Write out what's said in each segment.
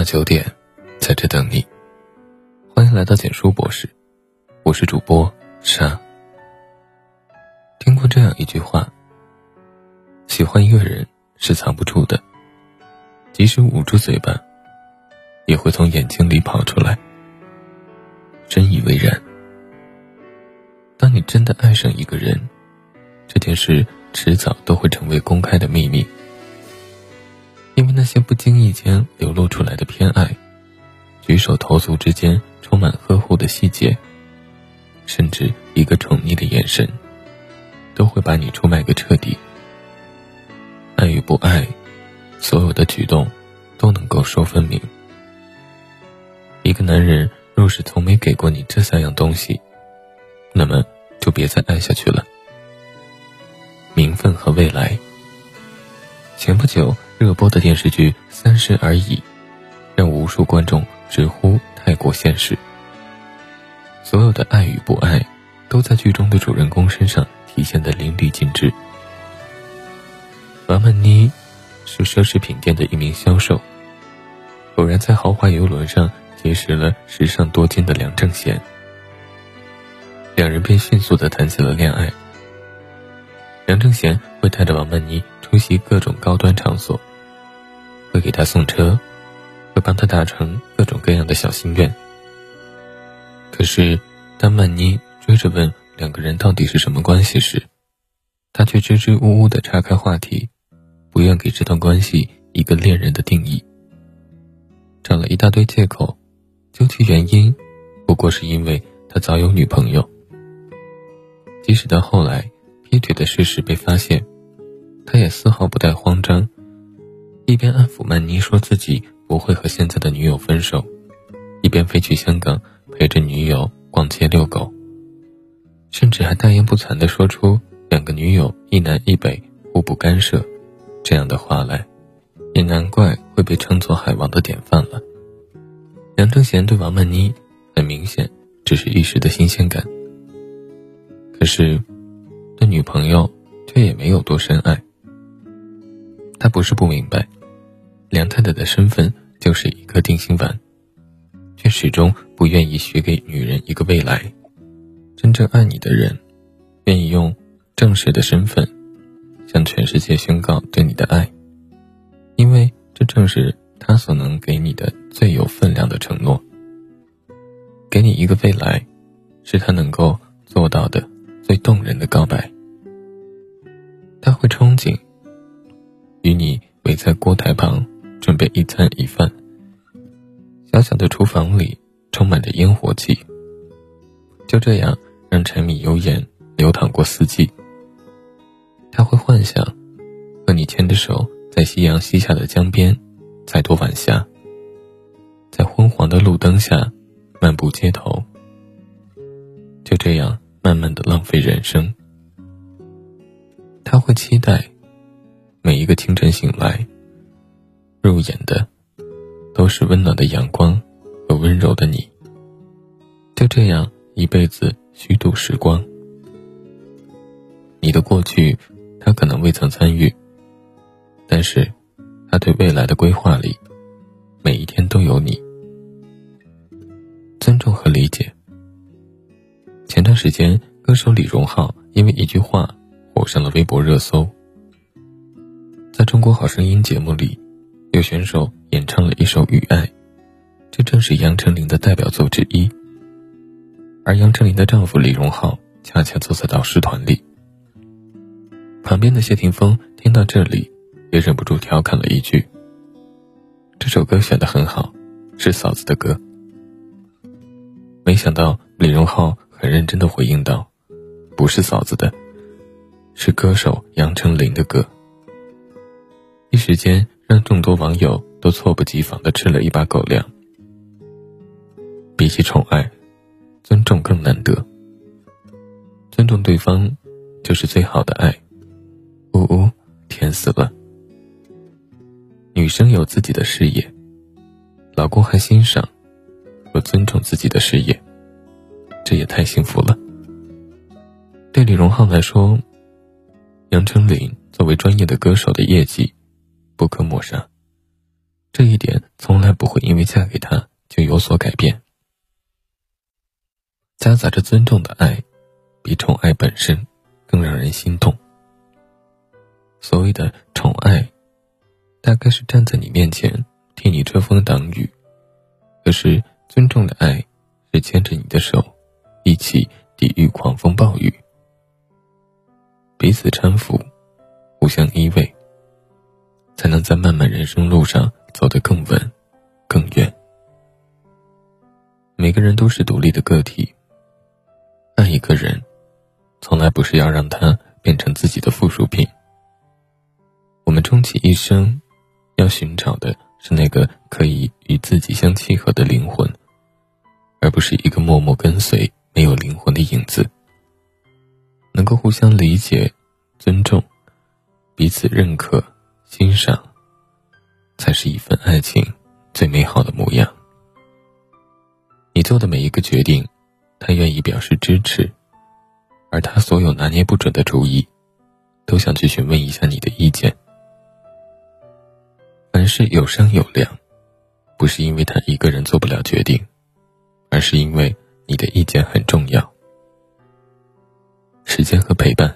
晚九点，在这等你。欢迎来到简书博士，我是主播沙。听过这样一句话：喜欢一个人是藏不住的，即使捂住嘴巴，也会从眼睛里跑出来。真以为然。当你真的爱上一个人，这件事迟早都会成为公开的秘密。因为那些不经意间流露出来的偏爱，举手投足之间充满呵护的细节，甚至一个宠溺的眼神，都会把你出卖个彻底。爱与不爱，所有的举动都能够说分明。一个男人若是从没给过你这三样东西，那么就别再爱下去了。名分和未来。前不久。热播的电视剧《三十而已》，让无数观众直呼太过现实。所有的爱与不爱，都在剧中的主人公身上体现的淋漓尽致。王曼妮是奢侈品店的一名销售，偶然在豪华游轮上结识了时尚多金的梁正贤，两人便迅速的谈起了恋爱。梁正贤会带着王曼妮出席各种高端场所。会给他送车，会帮他达成各种各样的小心愿。可是，当曼妮追着问两个人到底是什么关系时，他却支支吾吾地岔开话题，不愿给这段关系一个恋人的定义，找了一大堆借口，究其原因，不过是因为他早有女朋友。即使到后来劈腿的事实被发现，他也丝毫不带慌张。一边安抚曼妮说自己不会和现在的女友分手，一边飞去香港陪着女友逛街遛狗，甚至还大言不惭地说出两个女友一南一北互不干涉这样的话来，也难怪会被称作海王的典范了。梁正贤对王曼妮很明显只是一时的新鲜感，可是对女朋友却也没有多深爱。他不是不明白。梁太太的身份就是一颗定心丸，却始终不愿意许给女人一个未来。真正爱你的人，愿意用正式的身份向全世界宣告对你的爱，因为这正是他所能给你的最有分量的承诺。给你一个未来，是他能够做到的最动人的告白。他会憧憬与你围在锅台旁。准备一餐一饭。小小的厨房里充满着烟火气。就这样，让柴米油盐流淌过四季。他会幻想，和你牵着手，在夕阳西下的江边，再渡晚霞，在昏黄的路灯下漫步街头。就这样，慢慢的浪费人生。他会期待，每一个清晨醒来。入眼的都是温暖的阳光和温柔的你。就这样一辈子虚度时光。你的过去，他可能未曾参与，但是他对未来的规划里，每一天都有你。尊重和理解。前段时间，歌手李荣浩因为一句话火上了微博热搜。在中国好声音节目里。有选手演唱了一首《雨爱》，这正是杨丞琳的代表作之一。而杨丞琳的丈夫李荣浩恰恰坐在导师团里。旁边的谢霆锋听到这里，也忍不住调侃了一句：“这首歌选的很好，是嫂子的歌。”没想到李荣浩很认真的回应道：“不是嫂子的，是歌手杨丞琳的歌。”一时间。让众多网友都猝不及防的吃了一把狗粮。比起宠爱，尊重更难得。尊重对方，就是最好的爱。呜呜，甜死了。女生有自己的事业，老公还欣赏和尊重自己的事业，这也太幸福了。对李荣浩来说，杨丞琳作为专业的歌手的业绩。不可抹杀。这一点从来不会因为嫁给他就有所改变。夹杂着尊重的爱，比宠爱本身更让人心动。所谓的宠爱，大概是站在你面前替你遮风挡雨；可是尊重的爱，是牵着你的手，一起抵御狂风暴雨，彼此搀扶，互相依偎，才能在漫漫人生路上走得更稳、更远。每个人都是独立的个体，爱一个人，从来不是要让他变成自己的附属品。我们终其一生，要寻找的是那个可以与自己相契合的灵魂，而不是一个默默跟随、没有灵魂的影子。能够互相理解、尊重，彼此认可、欣赏，才是一份爱情最美好的模样。你做的每一个决定，他愿意表示支持，而他所有拿捏不准的主意，都想去询问一下你的意见。凡事有商有量，不是因为他一个人做不了决定，而是因为你的意见很重要。时间和陪伴。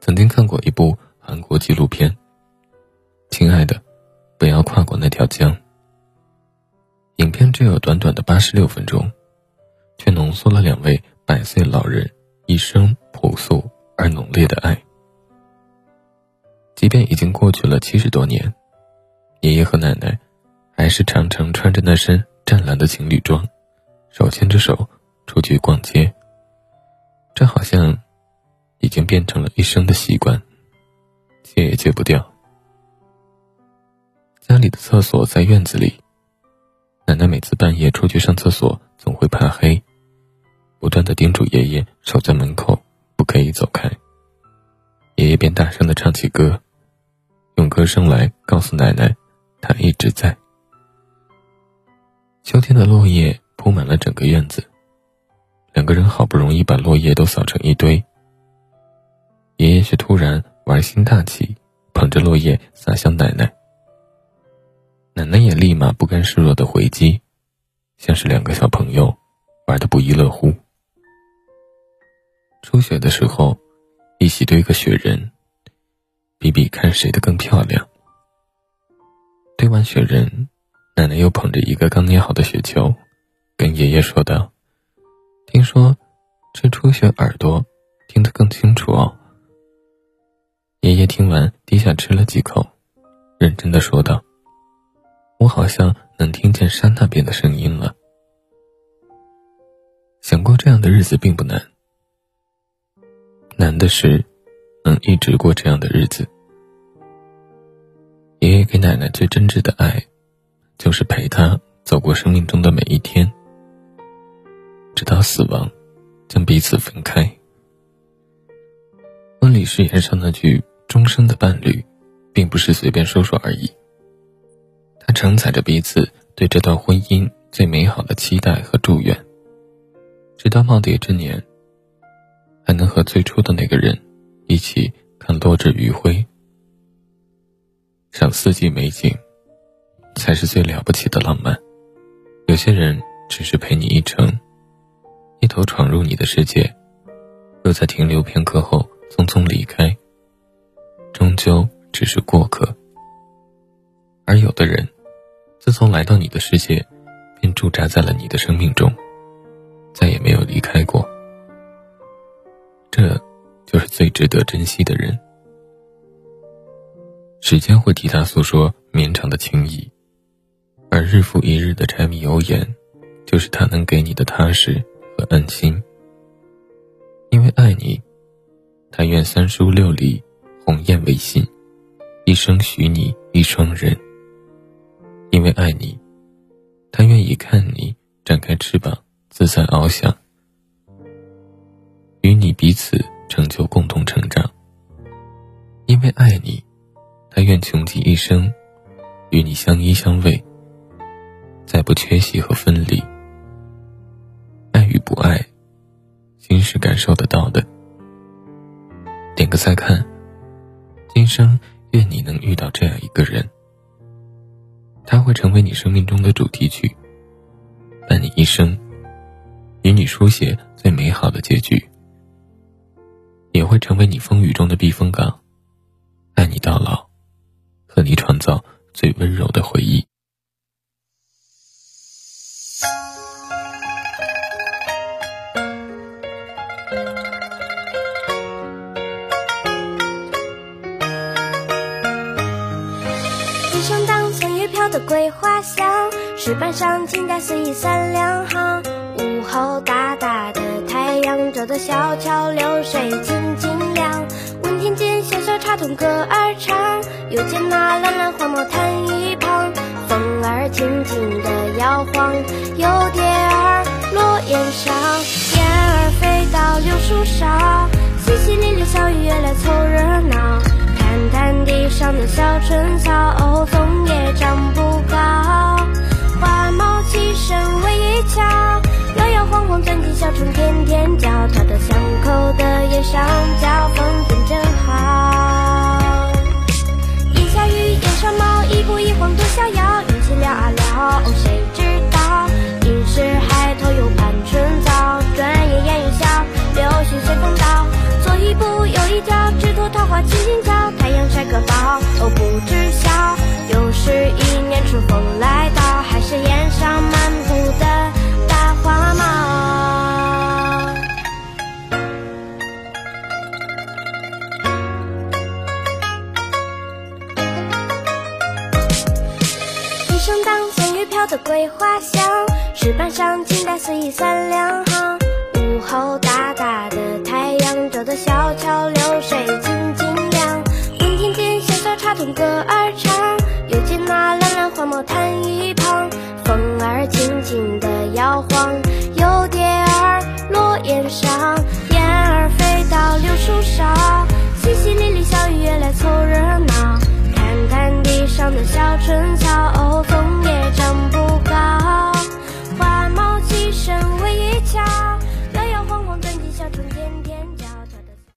曾经看过一部韩国纪录片，《亲爱的，不要跨过那条江》。影片只有短短的八十六分钟，却浓缩了两位百岁老人一生朴素而浓烈的爱。即便已经过去了七十多年，爷爷和奶奶还是常常穿着那身湛蓝的情侣装，手牵着手出去逛街。这好像已经变成了一生的习惯，戒也戒不掉。家里的厕所在院子里，奶奶每次半夜出去上厕所，总会怕黑，不断的叮嘱爷爷守在门口，不可以走开。爷爷便大声的唱起歌。用歌声来告诉奶奶，他一直在。秋天的落叶铺满了整个院子，两个人好不容易把落叶都扫成一堆，爷爷却突然玩心大起，捧着落叶撒向奶奶。奶奶也立马不甘示弱的回击，像是两个小朋友玩的不亦乐乎。初雪的时候，一起堆个雪人。比比看谁的更漂亮。堆完雪人，奶奶又捧着一个刚捏好的雪球，跟爷爷说道：“听说吃初雪耳朵听得更清楚哦。”爷爷听完，低下吃了几口，认真的说道：“我好像能听见山那边的声音了。”想过这样的日子并不难，难的是。能一直过这样的日子。爷爷给奶奶最真挚的爱，就是陪她走过生命中的每一天，直到死亡将彼此分开。婚礼誓言上那句“终生的伴侣”，并不是随便说说而已，它承载着彼此对这段婚姻最美好的期待和祝愿，直到耄耋之年，还能和最初的那个人。一起看落日余晖，赏四季美景，才是最了不起的浪漫。有些人只是陪你一程，一头闯入你的世界，又在停留片刻后，究只是过客。而有的人，自从来到你的世界，便驻扎在了你的生命中，再也没有离开过。这。就是最值得珍惜的人。时间会替他诉说绵长的情谊，而日复一日的柴米油盐，就是他能给你的踏实和安心。因为爱你，他愿三书六礼，鸿雁为信，一生许你一双人。因为爱你，他愿意看你展开翅膀，自在翱翔，与你彼此。成就共同成长。因为爱你，他愿穷极一生，与你相依相偎，再不缺席和分离。爱与不爱，心是感受得到的。点个再看，今生愿你能遇到这样一个人，他会成为你生命中的主题曲，伴你一生，与你书写最美好的结局，也会成为你风雨中的避风港，爱你到老，和你创造最温柔的回忆。的桂花香，石板上清代肆意三两行。午后大大的太阳照得小桥流水静静凉。闻听见小小插筒歌儿唱，又见那蓝蓝花木摊一旁，风儿轻轻地摇晃，有蝶儿落檐上，燕儿飞到柳树上，淅淅沥沥小雨也来凑热闹。看看地上的小春草，小虫天天叫，跳到巷口的叶上叫，风景真好。一下雨叶上毛，一步一晃多逍遥，运气了啊了，谁知道？应是海头又盼春早，转眼烟雨小，柳絮随风倒，左一步右一脚，只图桃花轻轻叫，太阳晒。个饱哦，不知晓，又是一年春风来的桂花香，石板上青苔随意三两行。午后大大的太阳照得小桥流水静静。插筒歌儿唱，又见那蓝蓝花木摊一旁，风儿轻轻地摇晃。